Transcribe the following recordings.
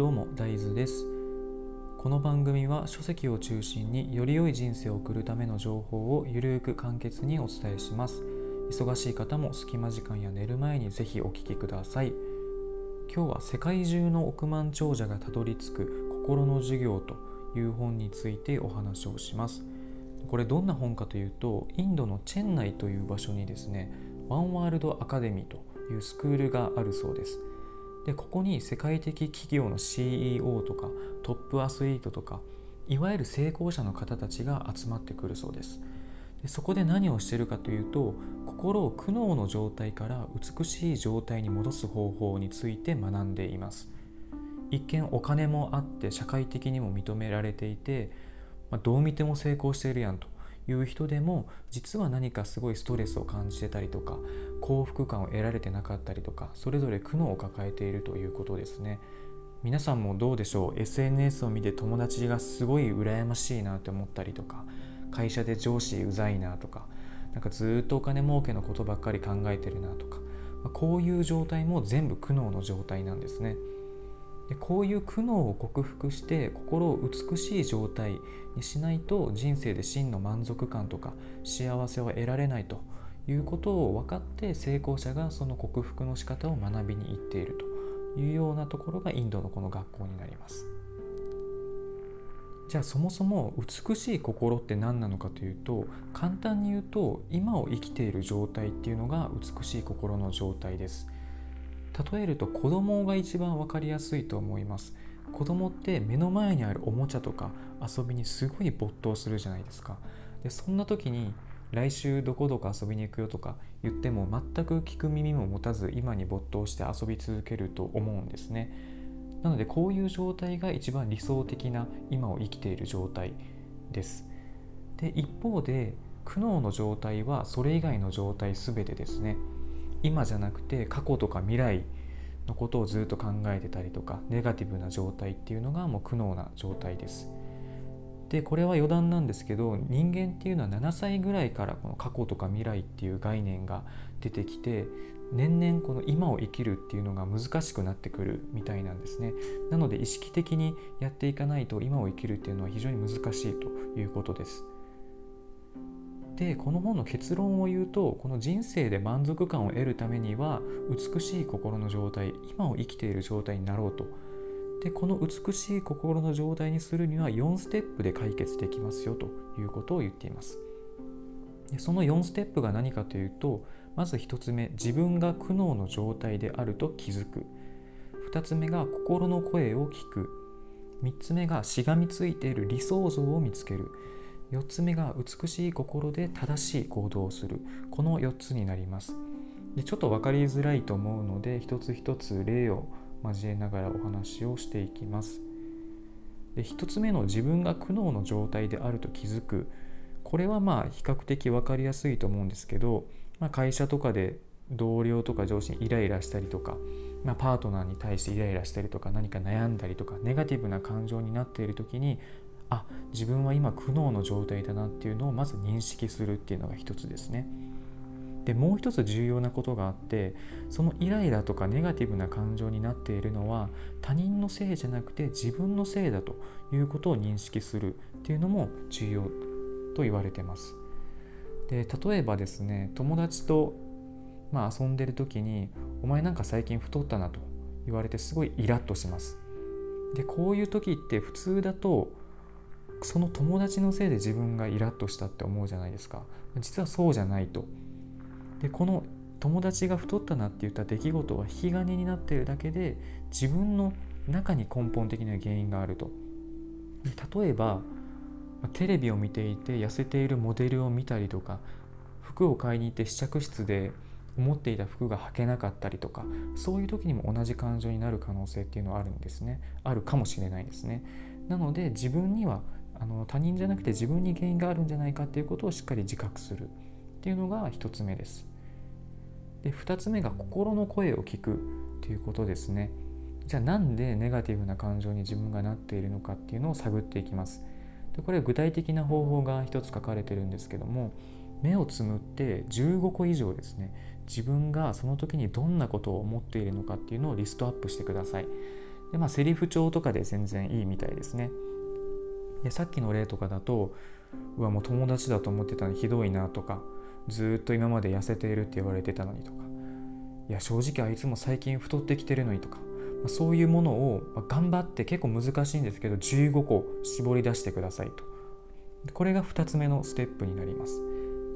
どうも大豆です。この番組は書籍を中心により良い人生を送るための情報をゆるく簡潔にお伝えします。忙しい方も隙間時間や寝る前にぜひお聞きください。今日は世界中の億万長者がたどり着く心の授業という本についてお話をします。これどんな本かというとインドのチェンナイという場所にですねワンワールドアカデミーというスクールがあるそうです。でここに世界的企業の CEO とかトップアスリートとかいわゆる成功者の方たちが集まってくるそうです。でそこで何をしているかというと心を苦悩の状態から美しい状態に戻す方法について学んでいます。一見お金もあって社会的にも認められていて、まあ、どう見ても成功しているやんという人でも実は何かすごいストレスを感じてたりとか幸福感を得られてなかったりとかそれぞれ苦悩を抱えているということですね皆さんもどうでしょう？SNS を見て友達がすごい羨ましいなって思ったりとか会社で上司うざいなとかなんかずっとお金儲けのことばっかり考えてるなとか、こういう状態も全部苦悩の状態なんですね。でこういう苦悩を克服して心を美しい状態にしないと人生で真の満足感とか幸せを得られないということを分かって成功者がその克服の仕方を学びに行っているというようなところがインドのこの学校になります。じゃあそもそも美しい心って何なのかというと簡単に言うと今を生きている状態っていうのが美しい心の状態です。例えると子供が一番分かりやすいと思います子供って目の前にあるおもちゃとか遊びにすごい没頭するじゃないですかでそんな時に来週どこどこ遊びに行くよとか言っても全く聞く耳も持たず今に没頭して遊び続けると思うんですね。なのでこういう状態が一番理想的な今を生きている状態です。で一方で苦悩の状態はそれ以外の状態全てですね。今じゃなくて過去とか未来のことをずっと考えてたりとかネガティブな状態っていうのがもう苦悩な状態です。でこれは余談なんですけど人間っていうのは7歳ぐらいからこの過去とか未来っていう概念が出てきて年々この今を生きるっていうのが難しくなってくるみたいなんですね。なので意識的にやっていかないと今を生きるっていうのは非常に難しいということです。でこの本の結論を言うとこの人生で満足感を得るためには美しい心の状態今を生きている状態になろうとでこの美しい心の状態にするには4ステップで解決できますよということを言っています。でその4ステップが何かというとまず1つ目自分が苦悩の状態であると気づく。2つ目が心の声を聞く。3つ目がしがみついている理想像を見つける。4つ目が美しい心で正しい行動をする。この4つになります。でちょっと分かりづらいと思うので一つ一つ例を交えながらお話をしていきますで1つ目の自分が苦悩の状態であると気づくこれはまあ比較的分かりやすいと思うんですけど、まあ、会社とかで同僚とか上司にイライラしたりとか、まあ、パートナーに対してイライラしたりとか何か悩んだりとかネガティブな感情になっている時にあ自分は今苦悩の状態だなっていうのをまず認識するっていうのが一つですね。でもう一つ重要なことがあってそのイライラとかネガティブな感情になっているのは他人のせいじゃなくて自分のせいだということを認識するっていうのも重要と言われてます。で例えばですね友達と、まあ、遊んでる時に「お前なんか最近太ったな」と言われてすごいイラッとします。でこういう時って普通だとその友達のせいで自分がイラッとしたって思うじゃないですか実はそうじゃないとでこの友達が太ったなって言った出来事は引き金になっているだけで自分の中に根本的な原因があると。例えばテレビを見ていて痩せているモデルを見たりとか服を買いに行って試着室で思っていた服が履けなかったりとかそういう時にも同じ感情になる可能性っていうのはあるんですね。あるかもしれないですね。なので自分にはあの他人じゃなくて自分に原因があるんじゃないかっていうことをしっかり自覚するっていうのが1つ目です。で2つ目が心の声を聞くっていうことですね。じゃあなんでネガティブな感情に自分がなっているのかっていうのを探っていきます。でこれ具体的な方法が1つ書かれてるんですけども目をつむって15個以上ですね自分がその時にどんなことを思っているのかっていうのをリストアップしてください。でまあセリフ帳とかで全然いいみたいですねでさっきの例とかだとうわもう友達だと思ってたのにひどいなとかずっと今まで痩せているって言われてたのにとか。いや正直あいつも最近太ってきてるのにとか、まあ、そういうものをま頑張って結構難しいんですけど15個絞り出してくださいと。これが2つ目のステップになります。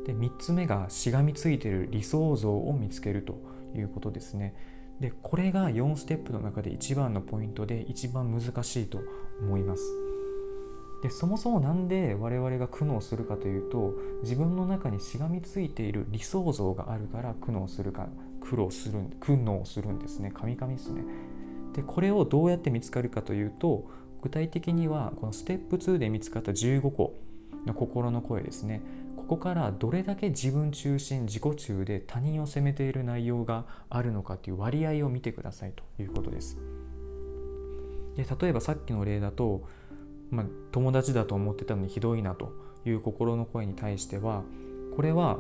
で3つ目がしがみついてる理想像を見つけるということですね。でこれが4ステップの中で一番のポイントで一番難しいと思います。でそもそも何で我々が苦悩するかというと自分の中にしがみついている理想像があるから苦悩するか苦労する苦悩するんですね。カミカミですね。でこれをどうやって見つかるかというと具体的にはこのステップ2で見つかった15個の心の声ですね。ここからどれだけ自分中心自己中で他人を責めている内容があるのかという割合を見てくださいということです。で例えばさっきの例だと、まあ、友達だと思ってたのにひどいなという心の声に対してはこれは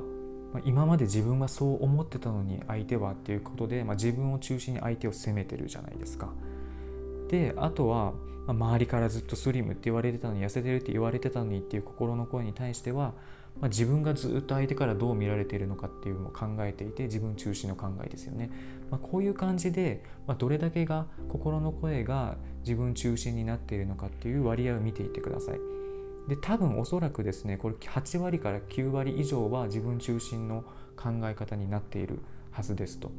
今まで自分はそう思ってたのに相手はっていうことで、まあ、自分を中心に相手を責めてるじゃないですか。であとは、まあ、周りからずっとスリムって言われてたのに痩せてるって言われてたのにっていう心の声に対してはまあ、自分がずっと相手からどう見られているのかっていうのを考えていて自分中心の考えですよね、まあ、こういう感じで、ま、どれだけが心の声が自分中心になっているのかっていう割合を見ていってください。で多分おそらくですねこれ8割から9割以上は自分中心の考え方になっているはずですと。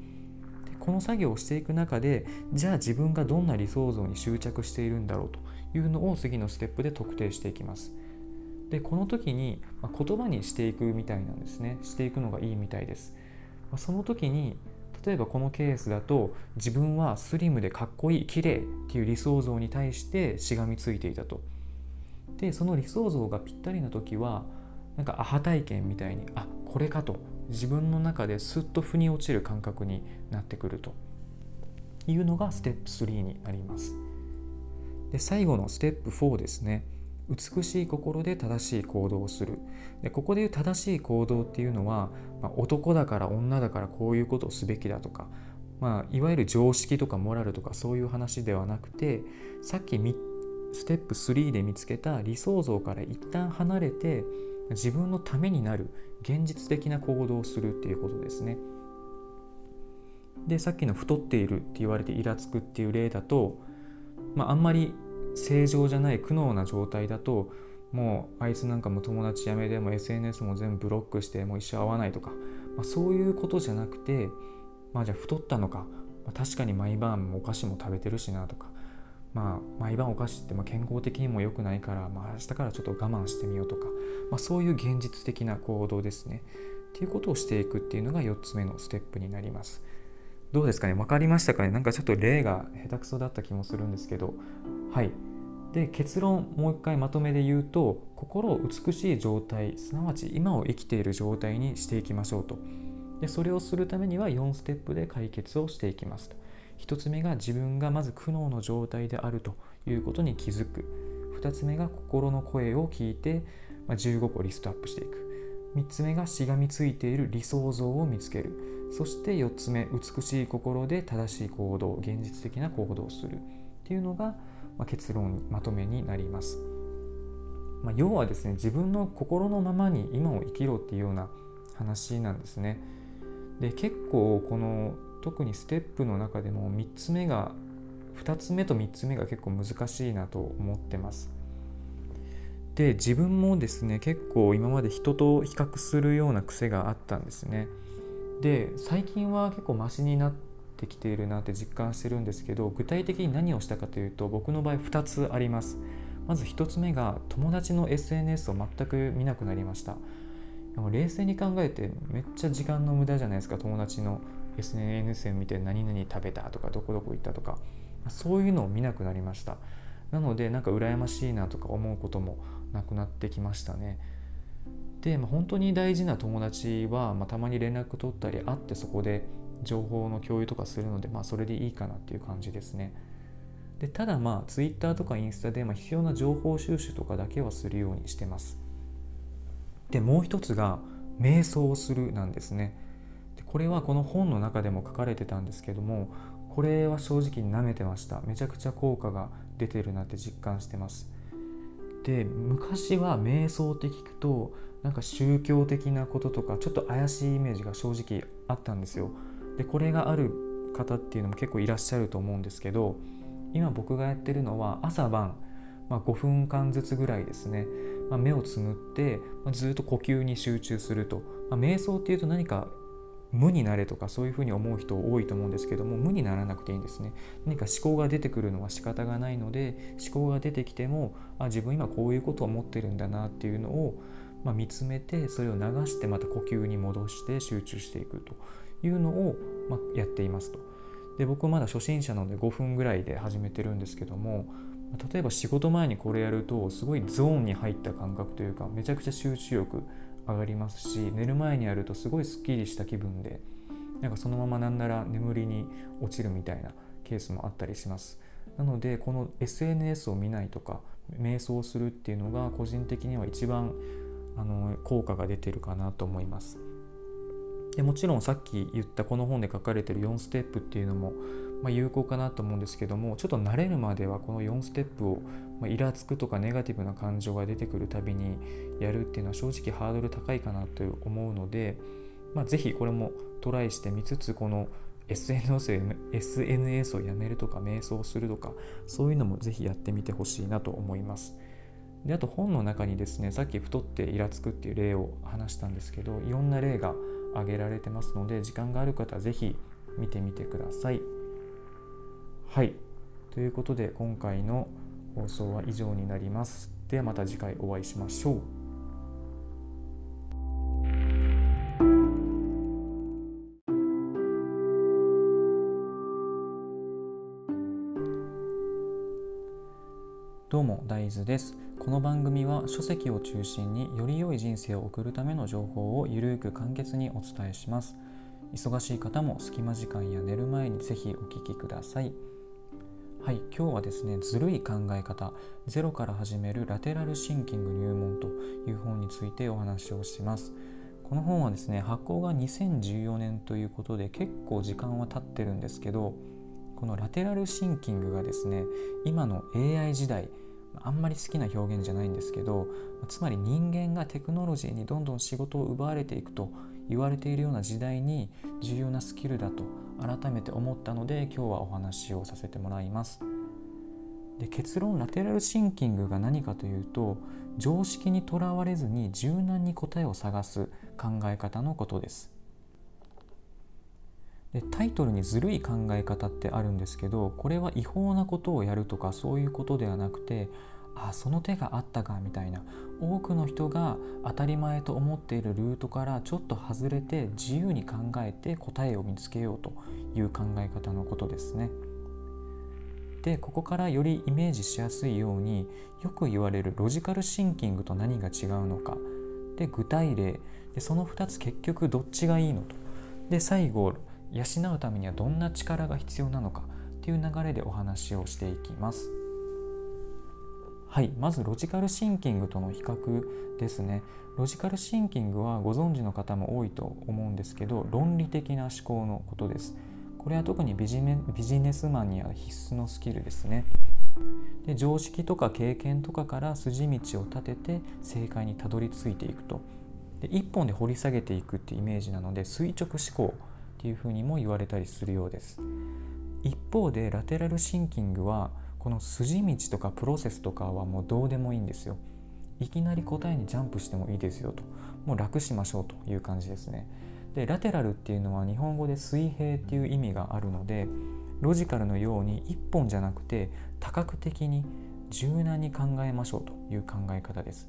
この作業をしていく中でじゃあ自分がどんな理想像に執着しているんだろうというのを次のステップで特定していきます。でこの時に、ま、言葉にしていくみたいなんですね。していくのがいいみたいです、ま、その時に例えばこのケースだと自分はスリムでかっこいい綺麗っていう理想像に対してしがみついていたと。でその理想像がぴったりな時はなんかアハ体験みたいにあこれかと。自分の中ですっと腑に落ちる感覚になってくると。いうのがステップ3になります。で最後のステップ4ですね。美しい心で正しい行動をするでここでいう正しい行動っていうのは、まあ、男だから女だからこういうことをすべきだとか、まあ、いわゆる常識とかモラルとかそういう話ではなくてさっきステップ3で見つけた理想像から一旦離れて自分のためになる現実的な行動をするっていうことですね。でさっきの太っているって言われてイラつくっていう例だと、まあ、あんまり正常じゃない苦悩な状態だともうあいつなんかも友達やめでも SNS も全部ブロックしてもう一生会わないとか、まあ、そういうことじゃなくてまあじゃあ太ったのか、まあ、確かに毎晩お菓子も食べてるしなとかまあ毎晩お菓子ってま健康的にも良くないから、まあ、明日からちょっと我慢してみようとか、まあ、そういう現実的な行動ですねっていうことをしていくっていうのが4つ目のステップになります。どうですかね？分かりましたかね？なんかちょっと例が下手くそだった気もするんですけど。はい。で結論もう一回まとめで言うと心を美しい状態すなわち今を生きている状態にしていきましょうと。でそれをするためには4ステップで解決をしていきますと。1つ目が自分がまず苦悩の状態であるということに気づく。2つ目が心の声を聞いて、ま15個リストアップしていく。3つ目がしがみついている理想像を見つける。そして4つ目美しい心で正しい行動現実的な行動をするっていうのがま、結論まとめになります。まあ、要はですね自分の心のままに今を生きろっていうような話なんですね。で結構この特にステップの中でも3つ目が2つ目と3つ目が結構難しいなと思ってます。で自分もですね結構今まで人と比較するような癖があったんですね。で最近は結構マシになってきているなって実感してるんですけど具体的に何をしたかというと僕の場合2つあります。まず1つ目が友達の SNS を全く見なくなりました。でも冷静に考えてめっちゃ時間の無駄じゃないですか。友達の SNS を見て何々食べたとかどこどこ行ったとか。そういうのを見なくなりました。なのでなんか羨ましいなとか思うこともなくなってきましたね。で、まあ、本当に大事な友達は、まあ、たまに連絡取ったり会ってそこで情報の共有とかするので、まあ、それでいいかなっていう感じですね。でただまあ Twitter とかインスタでま必要な情報収集とかだけはするようにしてます。でもう一つが瞑想をするなんですね。でこれはこの本の中でも書かれてたんですけどもこれは正直舐めてましためちゃくちゃ効果が出てるなって実感してますで昔は瞑想って聞くとなんか宗教的なこととかちょっと怪しいイメージが正直あったんですよ。でこれがある方っていうのも結構いらっしゃると思うんですけど今僕がやってるのは朝晩、まあ、5分間ずつぐらいですね、まあ、目をつむって、まあ、ずっと呼吸に集中すると、ま瞑想っていうと何か無になれとかそういうふうに思う人多いと思うんですけども無にならなくていいんですね何か思考が出てくるのは仕方がないので思考が出てきてもあ自分今こういうことを思ってるんだなっていうのを、まあ、見つめてそれを流してまた呼吸に戻して集中していくというのを、まあ、やっていますと。で僕はまだ初心者なので5分ぐらいで始めてるんですけども例えば仕事前にこれやるとすごいゾーンに入った感覚というかめちゃくちゃ集中力上がりますし寝る前にやるとすごいすっきりした気分でなんかそのままなんなら眠りに落ちるみたいなケースもあったりします。なのでこの SNS を見ないとか瞑想するっていうのが個人的には一番あの効果が出てるかなと思います。でもちろんさっき言ったこの本で書かれてる4ステップっていうのも、まあ、有効かなと思うんですけどもちょっと慣れるまではこの4ステップを、まあ、イラつくとかネガティブな感情が出てくるたびにやるっていうのは正直ハードル高いかなと思うので、まあ、ぜひこれもトライしてみつつこの SNS, SNS をやめるとか瞑想するとかそういうのもぜひやってみてほしいなと思います。であと本の中にですねさっき太ってイラつくっていう例を話したんですけどいろんな例が挙げられてますので時間がある方は是非見てみてください。はいということで今回の放送は以上になります。ではまた次回お会いしましょう。どうも大豆ですこの番組は書籍を中心により良い人生を送るための情報をゆるく簡潔にお伝えします忙しい方も隙間時間や寝る前にぜひお聞きくださいはい今日はですねずるい考え方ゼロから始めるラテラルシンキング入門という本についてお話をします。この本はですね発行が2014年ということで結構時間は経ってるんですけどこのラテラルシンキングがですね今の AI 時代あんまり好きな表現じゃないんですけどつまり人間がテクノロジーにどんどん仕事を奪われていくと言われているような時代に重要なスキルだと改めて思ったので今日はお話をさせてもらいます。で結論ラテラルシンキングが何かというと常識にとらわれずに柔軟に答えを探す考え方のことです。でタイトルにずるい考え方ってあるんですけどこれは違法なことをやるとかそういうことではなくてあその手があったかみたいな多くの人が当たり前と思っているルートからちょっと外れて自由に考えて答えを見つけようという考え方のことですね。でここからよりイメージしやすいようによく言われるロジカルシンキングと何が違うのかで具体例でその2つ結局どっちがいいのとで最後養うためにはどんな力が必要なのかっていう流れでお話をしていきます。はいまずロジカルシンキングとの比較ですね。ロジカルシンキングはご存知の方も多いと思うんですけど論理的な思考のことです。これは特にビジネスマンには必須のスキルですね。で常識とか経験とかから筋道を立てて正解にたどり着いていくと。で一本で掘り下げていくってイメージなので垂直思考っていうふうにも言われたりするようです。一方でラテラルシンキングはこの筋道とかプロセスとかはもうどうでもいいんですよ。いきなり答えにジャンプしてもいいですよと。もう楽しましょうという感じですね。でラテラルっていうのは日本語で水平っていう意味があるのでロジカルのように一本じゃなくて多角的に柔軟に考えましょうという考え方です。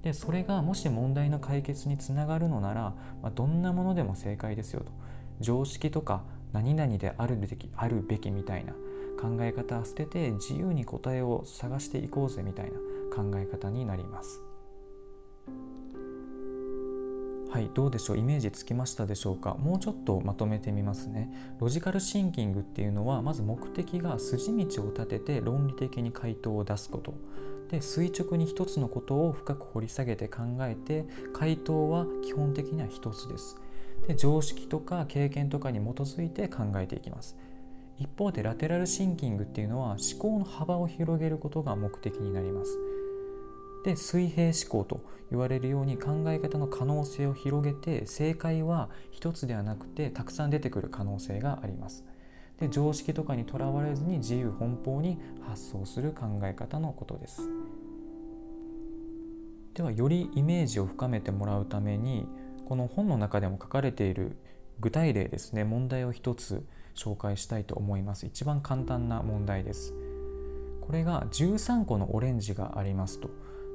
でそれがもし問題の解決につながるのなら、まあ、どんなものでも正解ですよと。常識とか何々であるべきあるべきみたいな。考え方は捨てて自由に答えを探していこうぜみたいな考え方になります。はいどうでしょう？イメージつきましたでしょうか？もうちょっとまとめてみますね。ロジカルシンキングっていうのはまず目的が筋道を立てて論理的に回答を出すこと。で垂直に一つのことを深く掘り下げて考えて回答は基本的には一つです。で常識とか経験とかに基づいて考えていきます。一方でラテラルシンキングっていうのは思考の幅を広げることが目的になります。で水平思考と言われるように考え方の可能性を広げて正解は一つではなくてたくさん出てくる可能性があります。で常識とかにとらわれずに自由奔放に発想する考え方のことです。ではよりイメージを深めてもらうためにこの本の中でも書かれている具体例ですね。問題を一つ紹介したいと思います。一番簡単な問題です。これが13個のオレンジがありますと。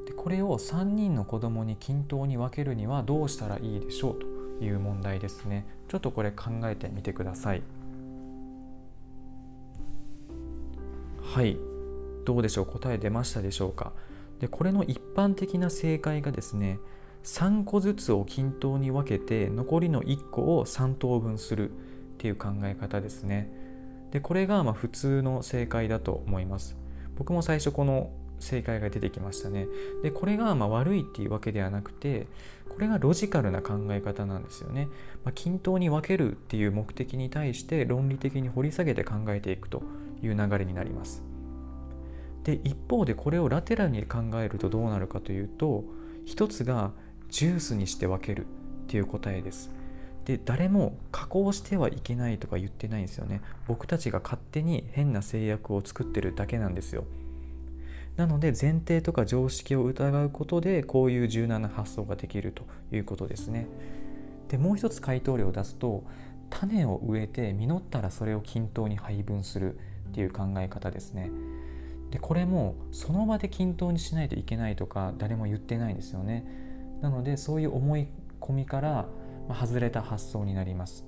でこれを3人の子供に均等に分けるにはどうしたらいいでしょうという問題ですね。ちょっとこれ考えてみてください。はい。どうでしょう？答え出ましたでしょうか？でこれの一般的な正解がですね3個ずつを均等に分けて残りの1個を3等分する。っていう考え方ですね。でこれがま普通の正解だと思います。僕も最初この正解が出てきましたね。でこれがま悪いっていうわけではなくてこれがロジカルな考え方なんですよね、まあ、均等に分けるっていう目的に対して論理的に掘り下げて考えていくという流れになります。で一方でこれをラテラルに考えるとどうなるかというと一つがジュースにして分けるっていう答えです。で誰も加工してはいけないとか言ってないんですよね。僕たちが勝手に変な制約を作ってるだけなんですよ。なので前提とか常識を疑うことでこういう柔軟な発想ができるということですね。でもう一つ回答例を出すと種を植えて実ったらそれを均等に配分するっていう考え方ですね。でこれもその場で均等にしないといけないとか誰も言ってないんですよね。なのでそういう思い込みから外れた発想になります、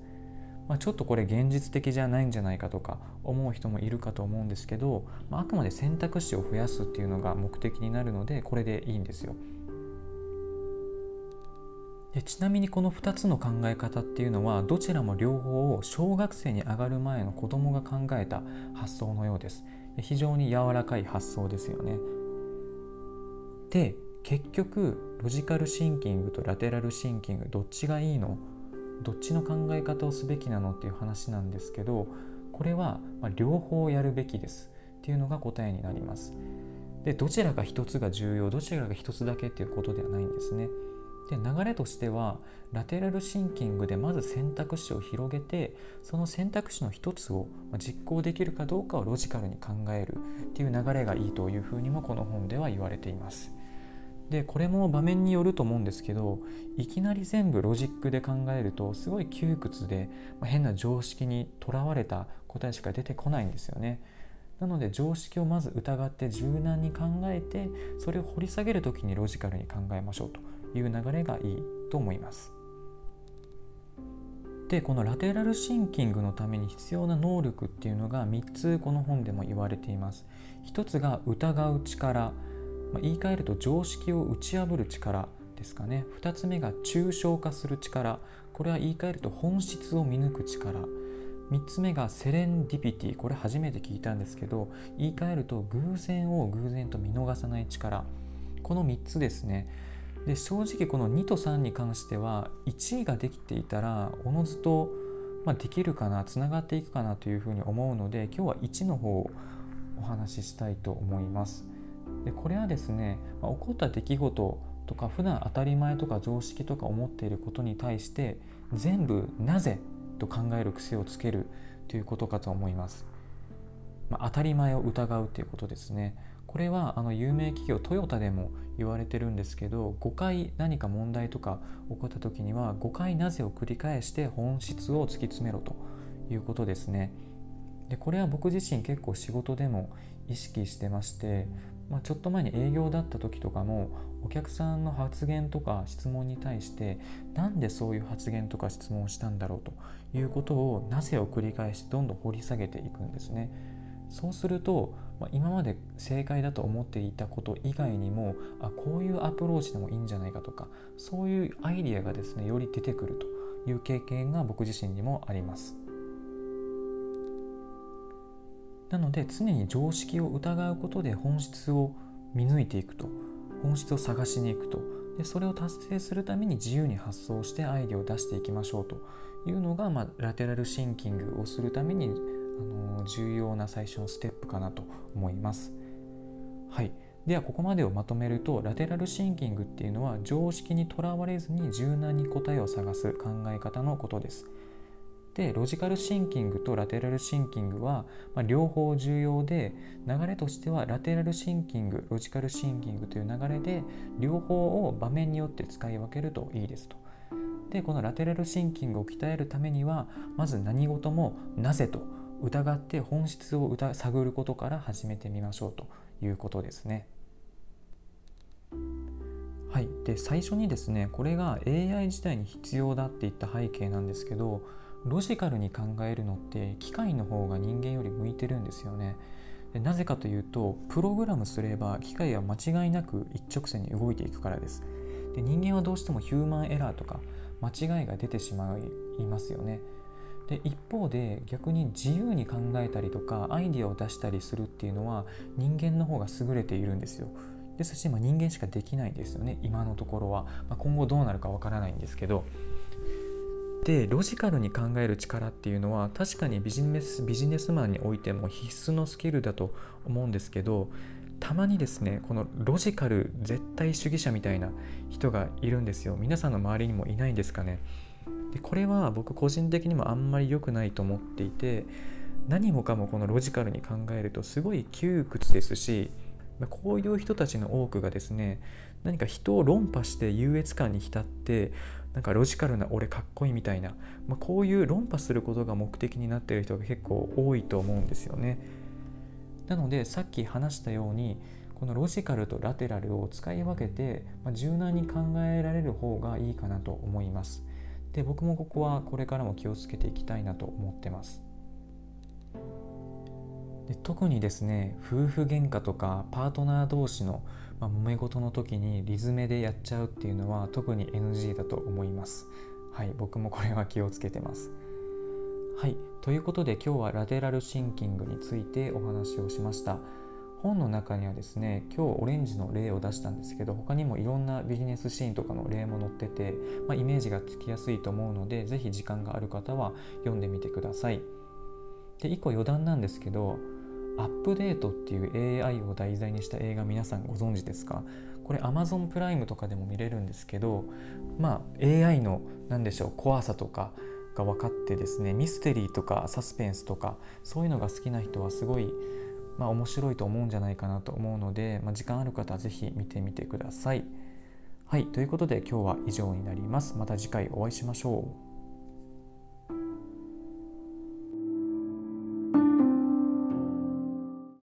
まあ、ちょっとこれ現実的じゃないんじゃないかとか思う人もいるかと思うんですけど、まあ、あくまで選択肢を増やすっていうのが目的になるのでこれでいいんですよ。でちなみにこの2つの考え方っていうのはどちらも両方を小学生に上がる前の子供が考えた発想のようです。非常に柔らかい発想ですよね。で結局ロジカルシンキングとラテラルシンキングどっちがいいの？どっちの考え方をすべきなのっていう話なんですけどこれは両方やるべきです。っていうのが答えになります。でどちらか一つが重要どちらか一つだけっていうことではないんですね。で流れとしてはラテラルシンキングでまず選択肢を広げてその選択肢の一つを実行できるかどうかをロジカルに考えるっていう流れがいいというふうにもこの本では言われています。でこれも場面によると思うんですけどいきなり全部ロジックで考えるとすごい窮屈で、まあ、変な常識にとらわれた答えしか出てこないんですよね。なので常識をまず疑って柔軟に考えてそれを掘り下げる時にロジカルに考えましょうという流れがいいと思います。でこのラテラルシンキングのために必要な能力っていうのが3つこの本でも言われています。1つが疑う力まあ、言い換えると常識を打ち破る力ですかね。2つ目が抽象化する力。これは言い換えると本質を見抜く力。3つ目がセレンディピティ。これ初めて聞いたんですけど言い換えると偶然を偶然と見逃さない力。この3つですね。で正直この2と3に関しては1位ができていたらおのずと、まあ、できるかなつながっていくかなというふうに思うので今日は1の方をお話ししたいと思います。でこれはですね、まあ、起こった出来事とか普段当たり前とか常識とか思っていることに対して全部なぜと考える癖をつけるということかと思います。まあ、当たり前を疑うということですね。これはあの有名企業トヨタでも言われてるんですけど5回何か問題とか起こった時には5回なぜを繰り返して本質を突き詰めろということですね。でこれは僕自身結構仕事でも意識してましてまあ、ちょっと前に営業だった時とかもお客さんの発言とか質問に対してなんでそういう発言とか質問をしたんだろうということをなぜを繰り返しどんどん掘り下げていくんですね。そうすると、まあ、今まで正解だと思っていたこと以外にもあこういうアプローチでもいいんじゃないかとかそういうアイディアがですねより出てくるという経験が僕自身にもあります。なので常に常識を疑うことで本質を見抜いていくと本質を探しに行くとでそれを達成するために自由に発想してアイデアを出していきましょうというのが、まあ、ラテラルシンキングをするためにあの重要な最初のステップかなと思います。はいではここまでをまとめるとラテラルシンキングっていうのは常識にとらわれずに柔軟に答えを探す考え方のことです。でロジカルシンキングとラテラルシンキングは、まあ、両方重要で流れとしてはラテラルシンキングロジカルシンキングという流れで両方を場面によって使い分けるといいですと。でこのラテラルシンキングを鍛えるためにはまず何事もなぜと疑って本質を探ることから始めてみましょうということですね。はい、で最初にですねこれが AI 時代に必要だっていった背景なんですけどロジカルに考えるのって機械の方が人間より向いてるんですよね。でなぜかというとプログラムすれば機械は間違いなく一直線に動いていくからです。で人間はどうしてもヒューマンエラーとか間違いが出てしまいますよね。で一方で逆に自由に考えたりとかアイディアを出したりするっていうのは人間の方が優れているんですよ。ですし、まあ、人間しかできないですよね今のところは、まあ、今後どうなるかわからないんですけどでロジカルに考える力っていうのは確かにビジネスビジネスマンにおいても必須のスキルだと思うんですけどたまにですねこのロジカル絶対主義者みたいな人がいるんですよ。皆さんの周りにもいないんですかね。でこれは僕個人的にもあんまり良くないと思っていて何もかもこのロジカルに考えるとすごい窮屈ですしこういう人たちの多くがですね何か人を論破して優越感に浸ってなんかロジカルな俺かっこいいみたいな、まあ、こういう論破することが目的になっている人が結構多いと思うんですよね。なのでさっき話したようにこのロジカルとラテラルを使い分けて、まあ、柔軟に考えられる方がいいかなと思います。で僕もここはこれからも気をつけていきたいなと思ってます。で特にですね夫婦喧嘩とかパートナー同士の、まあ、揉め事の時にリズメでやっちゃうっていうのは特に NG だと思います。はい僕もこれは気をつけてます。はいということで今日はラテラルシンキングについてお話をしました。本の中にはですね今日オレンジの例を出したんですけど他にもいろんなビジネスシーンとかの例も載ってて、まあ、イメージがつきやすいと思うので是非時間がある方は読んでみてください。で1個余談なんですけどアップデートっていう AI を題材にした映画皆さんご存知ですか？これ Amazon プライムとかでも見れるんですけどまあ AI の何でしょう怖さとかが分かってですねミステリーとかサスペンスとかそういうのが好きな人はすごいまあ面白いと思うんじゃないかなと思うので、まあ、時間ある方は是非見てみてください。はいということで今日は以上になります。また次回お会いしましょう。